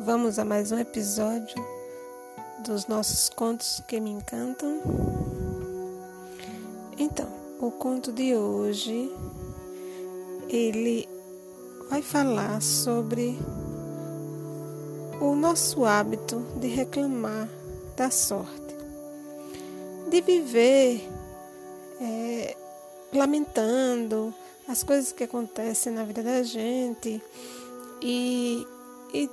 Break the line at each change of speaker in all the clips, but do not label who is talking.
Vamos a mais um episódio dos nossos contos que me encantam. Então, o conto de hoje ele vai falar sobre o nosso hábito de reclamar da sorte, de viver é, lamentando as coisas que acontecem na vida da gente e, e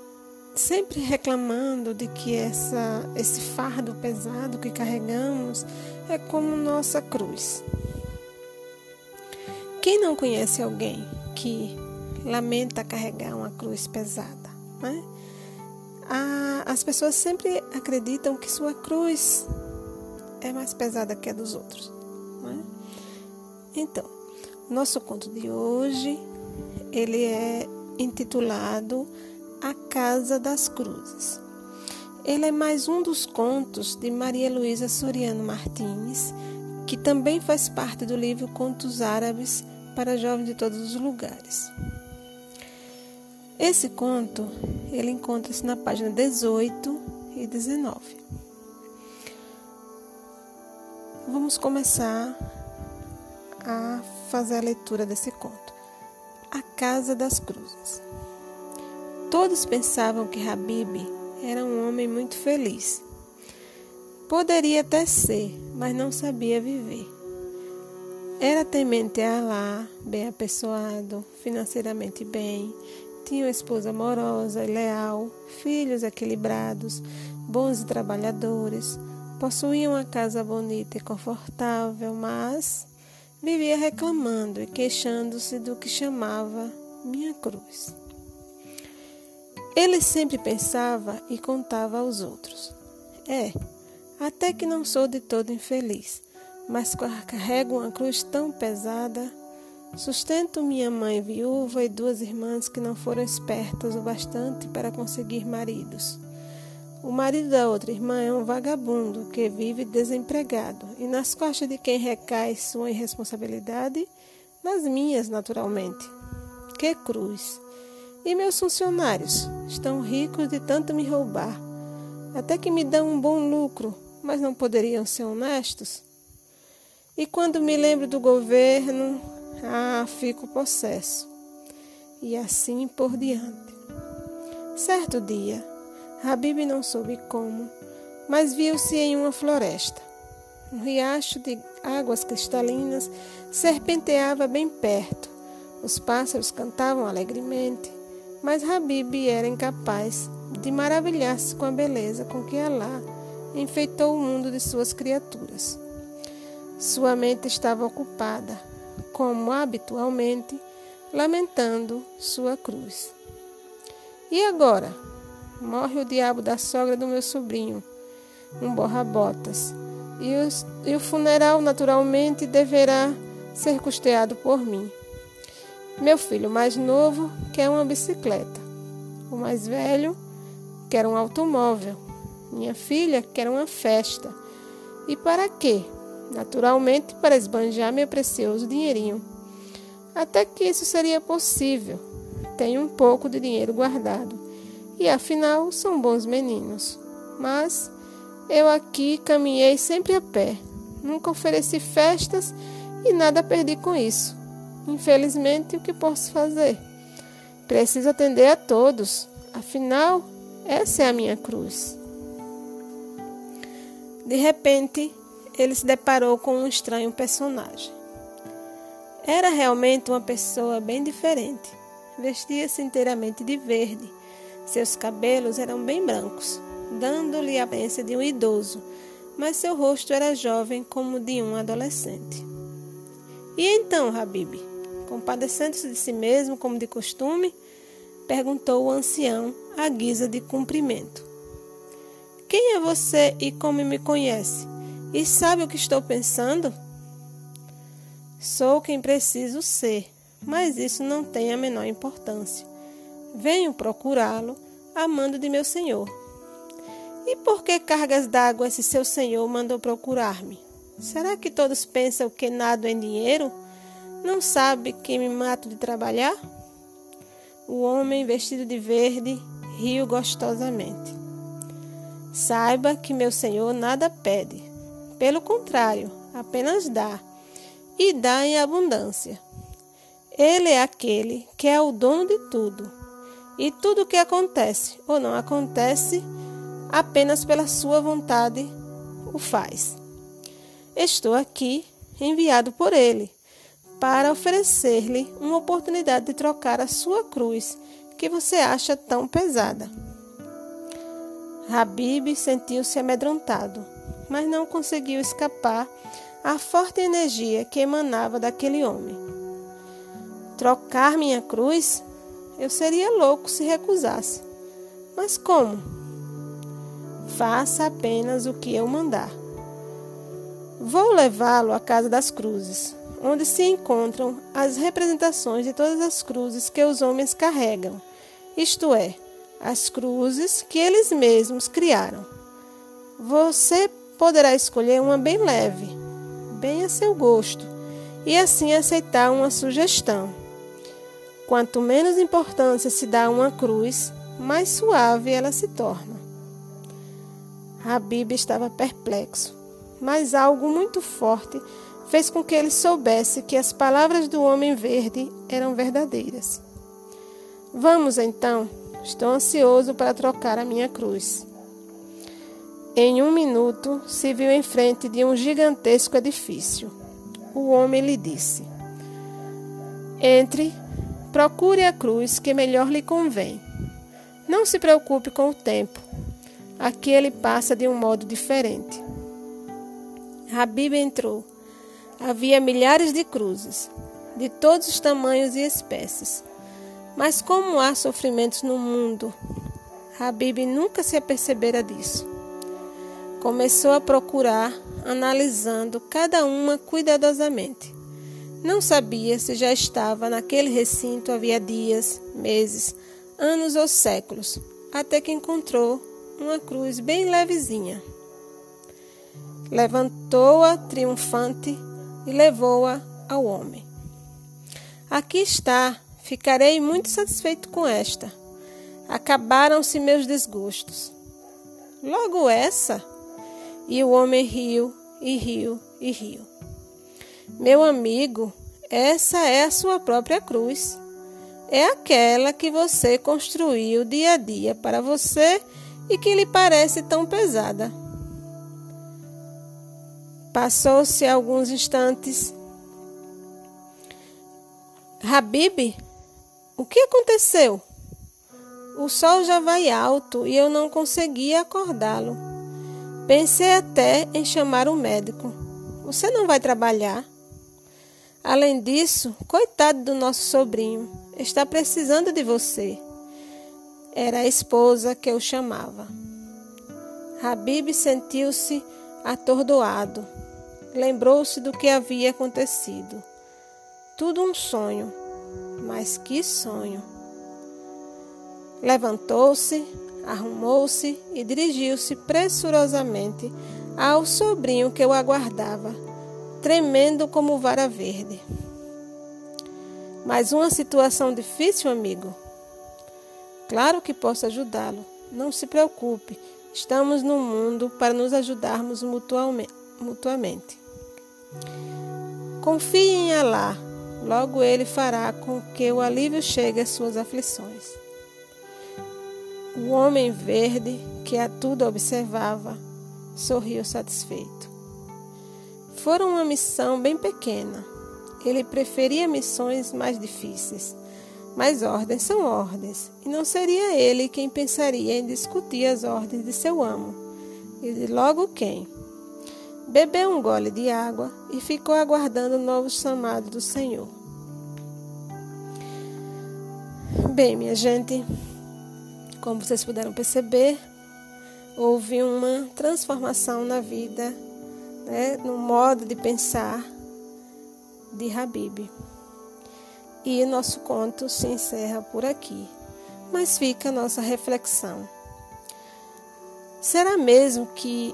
sempre reclamando de que essa, esse fardo pesado que carregamos é como nossa cruz. Quem não conhece alguém que lamenta carregar uma cruz pesada? Né? as pessoas sempre acreditam que sua cruz é mais pesada que a dos outros. Né? Então, nosso conto de hoje, ele é intitulado A Casa das Cruzes. Ele é mais um dos contos de Maria Luísa Soriano Martins, que também faz parte do livro Contos Árabes para Jovens de Todos os Lugares. Esse conto, ele encontra-se na página 18 e 19. Vamos começar a fazer a leitura desse conto. A Casa das Cruzes. Todos pensavam que Habib era um homem muito feliz. Poderia até ser, mas não sabia viver. Era temente a Allah, bem apessoado, financeiramente bem, tinha uma esposa amorosa e leal, filhos equilibrados, bons trabalhadores, possuía uma casa bonita e confortável, mas vivia reclamando e queixando-se do que chamava minha cruz. Ele sempre pensava e contava aos outros: É, até que não sou de todo infeliz, mas carrego uma cruz tão pesada. Sustento minha mãe viúva e duas irmãs que não foram espertas o bastante para conseguir maridos. O marido da outra irmã é um vagabundo que vive desempregado e nas costas de quem recai sua irresponsabilidade, nas minhas, naturalmente. Que cruz! E meus funcionários estão ricos de tanto me roubar, até que me dão um bom lucro, mas não poderiam ser honestos? E quando me lembro do governo, ah, fico possesso. E assim por diante. Certo dia, Habib não soube como, mas viu-se em uma floresta. Um riacho de águas cristalinas serpenteava bem perto. Os pássaros cantavam alegremente, mas Habib era incapaz de maravilhar-se com a beleza com que Alá enfeitou o mundo de suas criaturas. Sua mente estava ocupada, como habitualmente, lamentando sua cruz. E agora? Morre o diabo da sogra do meu sobrinho, um borra-botas. E, e o funeral, naturalmente, deverá ser custeado por mim. Meu filho mais novo quer uma bicicleta. O mais velho quer um automóvel. Minha filha quer uma festa. E para quê? Naturalmente, para esbanjar meu precioso dinheirinho. Até que isso seria possível. Tenho um pouco de dinheiro guardado e afinal são bons meninos. Mas eu aqui caminhei sempre a pé, nunca ofereci festas e nada perdi com isso. Infelizmente, o que posso fazer? Preciso atender a todos, afinal, essa é a minha cruz. De repente, ele se deparou com um estranho personagem. Era realmente uma pessoa bem diferente. Vestia-se inteiramente de verde seus cabelos eram bem brancos, dando-lhe a aparência de um idoso, mas seu rosto era jovem como de um adolescente. E então, Habib, compadecendo-se de si mesmo como de costume, perguntou o ancião à guisa de cumprimento: Quem é você e como me conhece? E sabe o que estou pensando? Sou quem preciso ser, mas isso não tem a menor importância. Venho procurá-lo, amando de meu senhor. E por que cargas d'água esse seu senhor mandou procurar-me? Será que todos pensam que nado em dinheiro? Não sabe que me mato de trabalhar? O homem vestido de verde riu gostosamente. Saiba que meu senhor nada pede. Pelo contrário, apenas dá. E dá em abundância. Ele é aquele que é o dono de tudo. E tudo o que acontece ou não acontece, apenas pela sua vontade o faz. Estou aqui enviado por ele para oferecer-lhe uma oportunidade de trocar a sua cruz, que você acha tão pesada. Habib sentiu-se amedrontado, mas não conseguiu escapar à forte energia que emanava daquele homem. Trocar minha cruz? Eu seria louco se recusasse. Mas como? Faça apenas o que eu mandar. Vou levá-lo à Casa das Cruzes, onde se encontram as representações de todas as cruzes que os homens carregam, isto é, as cruzes que eles mesmos criaram. Você poderá escolher uma bem leve, bem a seu gosto, e assim aceitar uma sugestão. Quanto menos importância se dá a uma cruz, mais suave ela se torna. Habib estava perplexo, mas algo muito forte fez com que ele soubesse que as palavras do homem verde eram verdadeiras. Vamos então, estou ansioso para trocar a minha cruz. Em um minuto, se viu em frente de um gigantesco edifício. O homem lhe disse: Entre, procure a cruz que melhor lhe convém. Não se preocupe com o tempo. Aqui ele passa de um modo diferente. Habib entrou havia milhares de cruzes, de todos os tamanhos e espécies. Mas como há sofrimentos no mundo, Habib nunca se apercebera disso. Começou a procurar, analisando cada uma cuidadosamente. Não sabia se já estava naquele recinto havia dias, meses, anos ou séculos, até que encontrou uma cruz bem levezinha. Levantou-a triunfante e levou-a ao homem. Aqui está, ficarei muito satisfeito com esta. Acabaram-se meus desgostos. Logo essa? E o homem riu, e riu, e riu. Meu amigo, essa é a sua própria cruz. É aquela que você construiu dia a dia para você e que lhe parece tão pesada. Passou-se alguns instantes. Habib, o que aconteceu? O sol já vai alto e eu não conseguia acordá-lo. Pensei até em chamar um médico. Você não vai trabalhar? Além disso, coitado do nosso sobrinho, está precisando de você. Era a esposa que eu chamava. Habib sentiu-se atordoado lembrou-se do que havia acontecido. Tudo um sonho, mas que sonho! Levantou-se, arrumou-se e dirigiu-se pressurosamente ao sobrinho que o aguardava, tremendo como vara verde. Mas uma situação difícil, amigo? Claro que posso ajudá-lo. Não se preocupe. Estamos no mundo para nos ajudarmos mutuamente. Confie em Alá, logo ele fará com que o alívio chegue às suas aflições. O homem verde, que a tudo observava, sorriu satisfeito. Fora uma missão bem pequena. Ele preferia missões mais difíceis. Mas ordens são ordens, e não seria ele quem pensaria em discutir as ordens de seu amo. E logo quem? bebeu um gole de água e ficou aguardando o novo chamado do Senhor. Bem, minha gente, como vocês puderam perceber, houve uma transformação na vida, né, no modo de pensar de Habib. E nosso conto se encerra por aqui, mas fica a nossa reflexão. Será mesmo que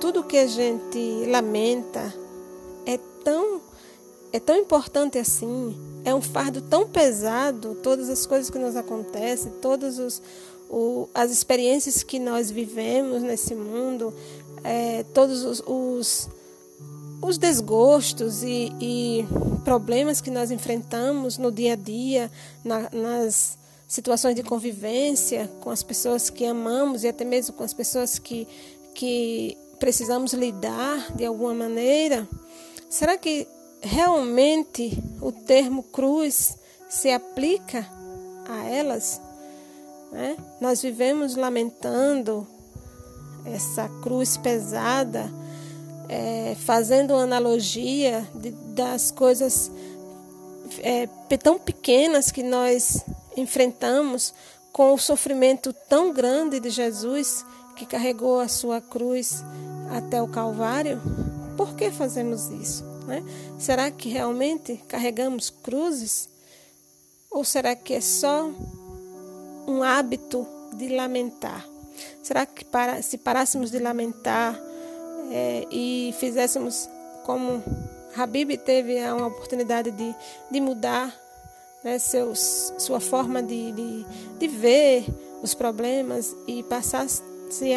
tudo que a gente lamenta é tão é tão importante assim, é um fardo tão pesado, todas as coisas que nos acontecem, todas os, o, as experiências que nós vivemos nesse mundo, é, todos os, os, os desgostos e, e, problemas que nós enfrentamos no dia a dia, na, nas situações de convivência com as pessoas que amamos e até mesmo com as pessoas que, que precisamos lidar de alguma maneira. Será que realmente o termo cruz se aplica a elas? Né? Nós vivemos lamentando essa cruz pesada, é, fazendo analogia de, das coisas é, tão pequenas que nós enfrentamos com o sofrimento tão grande de Jesus que carregou a sua cruz até o Calvário. Por que fazemos isso? Né? Será que realmente carregamos cruzes? Ou será que é só um hábito de lamentar? Será que para, se parássemos de lamentar é, e fizéssemos como Habib teve uma oportunidade de, de mudar né, seus, sua forma de, de, de ver os problemas e passasse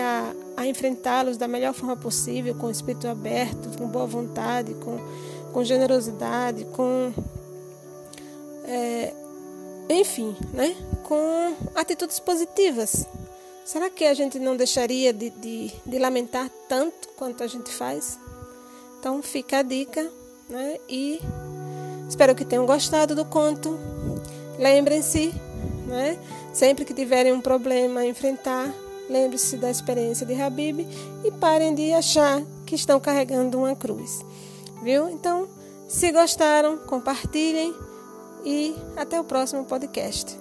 a, a enfrentá-los da melhor forma possível, com espírito aberto, com boa vontade, com, com generosidade, com. É, enfim, né? com atitudes positivas. Será que a gente não deixaria de, de, de lamentar tanto quanto a gente faz? Então fica a dica, né? E espero que tenham gostado do conto. Lembrem-se, né? Sempre que tiverem um problema a enfrentar, lembre-se da experiência de Habib e parem de achar que estão carregando uma cruz. Viu? Então, se gostaram, compartilhem e até o próximo podcast.